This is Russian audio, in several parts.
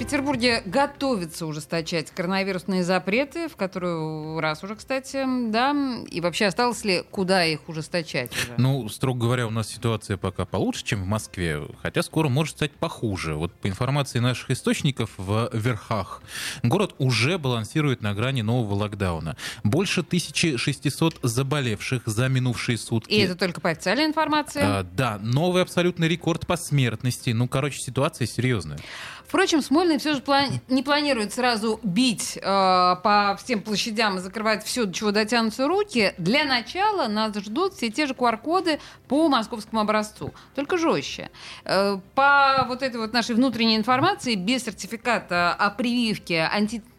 Петербурге готовится ужесточать коронавирусные запреты, в которую раз уже, кстати, да, и вообще осталось ли куда их ужесточать уже? Ну, строго говоря, у нас ситуация пока получше, чем в Москве, хотя скоро может стать похуже. Вот по информации наших источников в Верхах, город уже балансирует на грани нового локдауна. Больше 1600 заболевших за минувшие сутки. И это только по официальной информации? А, да, новый абсолютный рекорд по смертности. Ну, короче, ситуация серьезная. Впрочем, Смольный все же плани- не планирует сразу бить э, по всем площадям и закрывать все, до чего дотянутся руки. Для начала нас ждут все те же QR-коды по московскому образцу, только жестче. Э, по вот этой вот нашей внутренней информации, без сертификата о прививке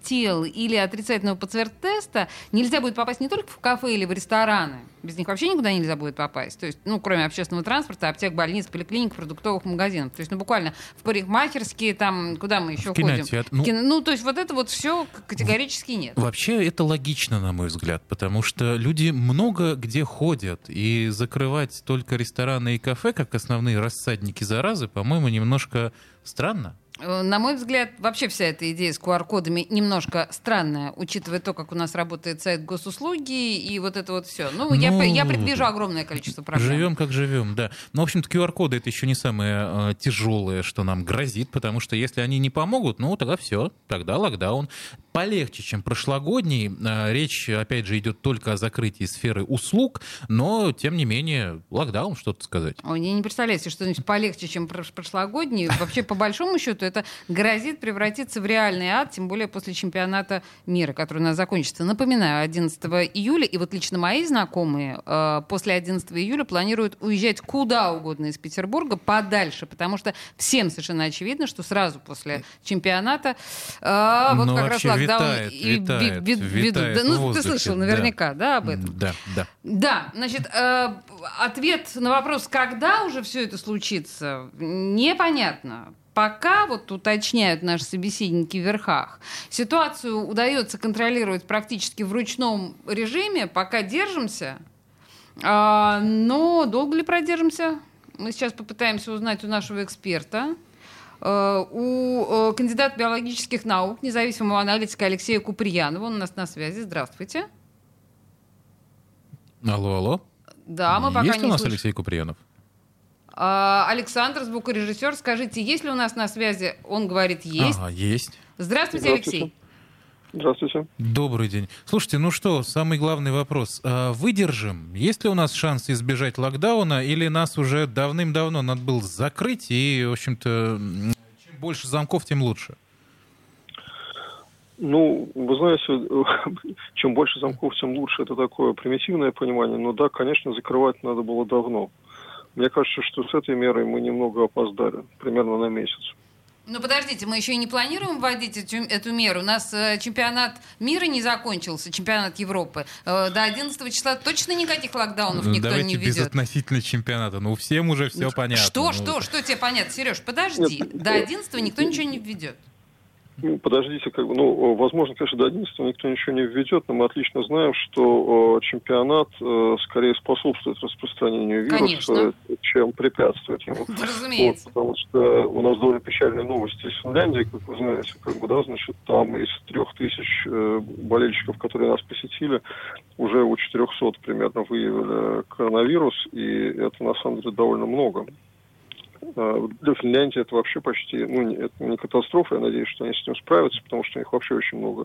антител или отрицательного ПЦР-теста нельзя будет попасть не только в кафе или в рестораны, без них вообще никуда нельзя будет попасть. То есть, ну, кроме общественного транспорта, аптек, больниц, поликлиник, продуктовых магазинов. То есть, ну, буквально в парикмахерские, там, куда мы еще В ходим? Ну- кино- ну, то есть, вот это вот все категорически нет. Вообще это логично, на мой взгляд, потому что люди много где ходят, и закрывать только рестораны и кафе, как основные рассадники заразы, по-моему, немножко странно. Э, На мой взгляд, вообще вся эта идея с QR-кодами немножко странная, учитывая то, как у нас работает сайт госуслуги и вот это вот все. Ну, я, Ну, я предвижу огромное количество проблем. Живем как живем, да. Но, в общем-то, QR-коды это еще не самое э, тяжелое, что нам грозит, потому что если они не помогут, ну, тогда все, тогда локдаун. Полегче, чем прошлогодний. Э, Речь, опять же, идет только о закрытии сферы услуг, но, тем не менее, локдаун, что-то сказать. Ой, я не представляю себе что-нибудь полегче, чем прош- прошлогодний. Вообще, по большому счету, это грозит превратиться в реальный ад, тем более после чемпионата мира, который у нас закончится. Напоминаю, 11 июля, и вот лично мои знакомые э, после 11 июля планируют уезжать куда угодно из Петербурга, подальше, потому что всем совершенно очевидно, что сразу после чемпионата э, вот Ну, как раз локдаун витает, и ви- витает, ведут. витает Да, ну, ты воздухе, слышал да. наверняка, да, об этом? Да, да. Да, значит, э, ответ на вопрос, когда уже все это случится, непонятно. Пока, вот уточняют наши собеседники в верхах, ситуацию удается контролировать практически в ручном режиме, пока держимся. А, но долго ли продержимся? Мы сейчас попытаемся узнать у нашего эксперта. Э, У э, кандидата биологических наук, независимого аналитика Алексея Куприянова, он у нас на связи. Здравствуйте. Алло, алло. Да, мы пока Есть не у нас слышим. Алексей Куприянов? А, Александр, звукорежиссер, скажите, есть ли у нас на связи? Он говорит, есть. Ага, есть. Здравствуйте, Здравствуйте. Алексей. Здравствуйте. Добрый день. Слушайте, ну что, самый главный вопрос. А, Выдержим? Есть ли у нас шанс избежать локдауна, или нас уже давным-давно надо было закрыть, и, в общем-то, чем больше замков, тем лучше? Ну, вы знаете, чем больше замков, тем лучше. Это такое примитивное понимание. Но да, конечно, закрывать надо было давно. Мне кажется, что с этой мерой мы немного опоздали, примерно на месяц. Ну, подождите, мы еще и не планируем вводить эту, эту меру. У нас э, чемпионат мира не закончился, чемпионат Европы. Э, до 11 числа точно никаких локдаунов никто Давайте не без введет. относительно чемпионата. Ну, всем уже все Ну, понятно. Что, Ну, что, что тебе понятно? Сереж, подожди. Нет, До 11 никто ничего не введет. Ну, подождите, как бы, ну, возможно, конечно, до 11 никто ничего не введет, но мы отлично знаем, что э, чемпионат э, скорее способствует распространению вируса, Конечно. чем препятствует ему. Да, Вот, разумеется. потому что у нас довольно печальные новости из Финляндии, как вы знаете, как бы, да, значит, там из трех тысяч э, болельщиков, которые нас посетили, уже у 400 примерно выявили коронавирус, и это на самом деле довольно много. Э, Для Финляндии это вообще почти, ну, не- это не катастрофа, я надеюсь, что они с этим справятся, потому что у них вообще очень много,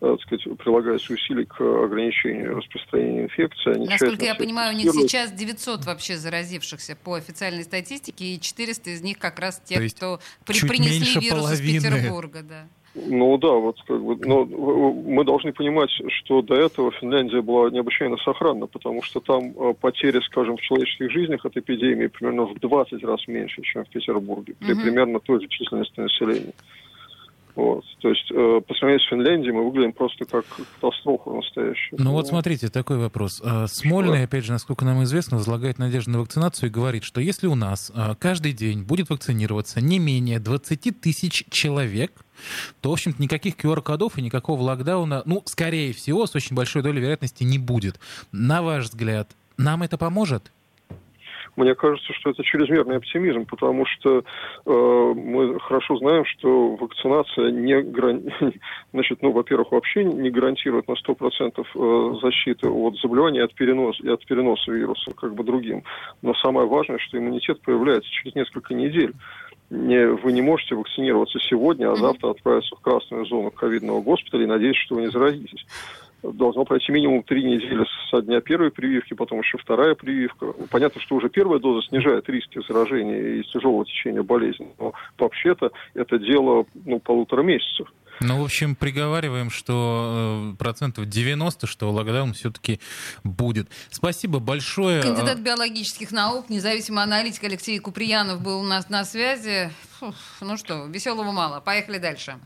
э, так сказать, прилагается усилий к ограничению распространения инфекции. Они Насколько я понимаю, у них сейчас 900 вообще заразившихся по официальной статистике, и 400 из них как раз те, кто при- принесли вирус половины. из Петербурга. Да. Ну да, вот как бы, но мы должны понимать, что до этого Финляндия была необычайно сохранна, потому что там э, потери, скажем, в человеческих жизнях от эпидемии примерно в 20 раз меньше, чем в Петербурге, при Мгм. примерно той же численности населения. Вот. То есть э, по сравнению с Финляндией мы выглядим просто как катастрофа настоящая. Ну вот смотрите, такой вопрос. А, Смольный, опять же, насколько нам известно, возлагает надежду на вакцинацию и говорит, что если у нас а, каждый день будет вакцинироваться не менее 20 тысяч человек, то, в общем-то, никаких QR-кодов и никакого локдауна, ну, скорее всего, с очень большой долей вероятности не будет. На ваш взгляд, нам это поможет? Мне кажется, что это чрезмерный оптимизм, потому что э, мы хорошо знаем, что вакцинация не гран... значит, ну, во-первых, вообще не гарантирует на 100% э, защиты от заболевания от, переноса, и от переноса вируса как бы другим. Но самое важное, что иммунитет появляется через несколько недель. Не, вы не можете вакцинироваться сегодня, а завтра отправиться в красную зону ковидного госпиталя и надеяться, что вы не заразитесь должно пройти минимум три недели со дня первой прививки, потом еще вторая прививка. Понятно, что уже первая доза снижает риски заражения и тяжелого течения болезни, но вообще-то это дело ну, полутора месяцев. Ну, в общем, приговариваем, что э, процентов 90, что локдаун все-таки будет. Спасибо большое. Кандидат биологических наук, независимый аналитик Алексей Куприянов был у нас на связи. Фух, ну что, веселого мало. Поехали дальше.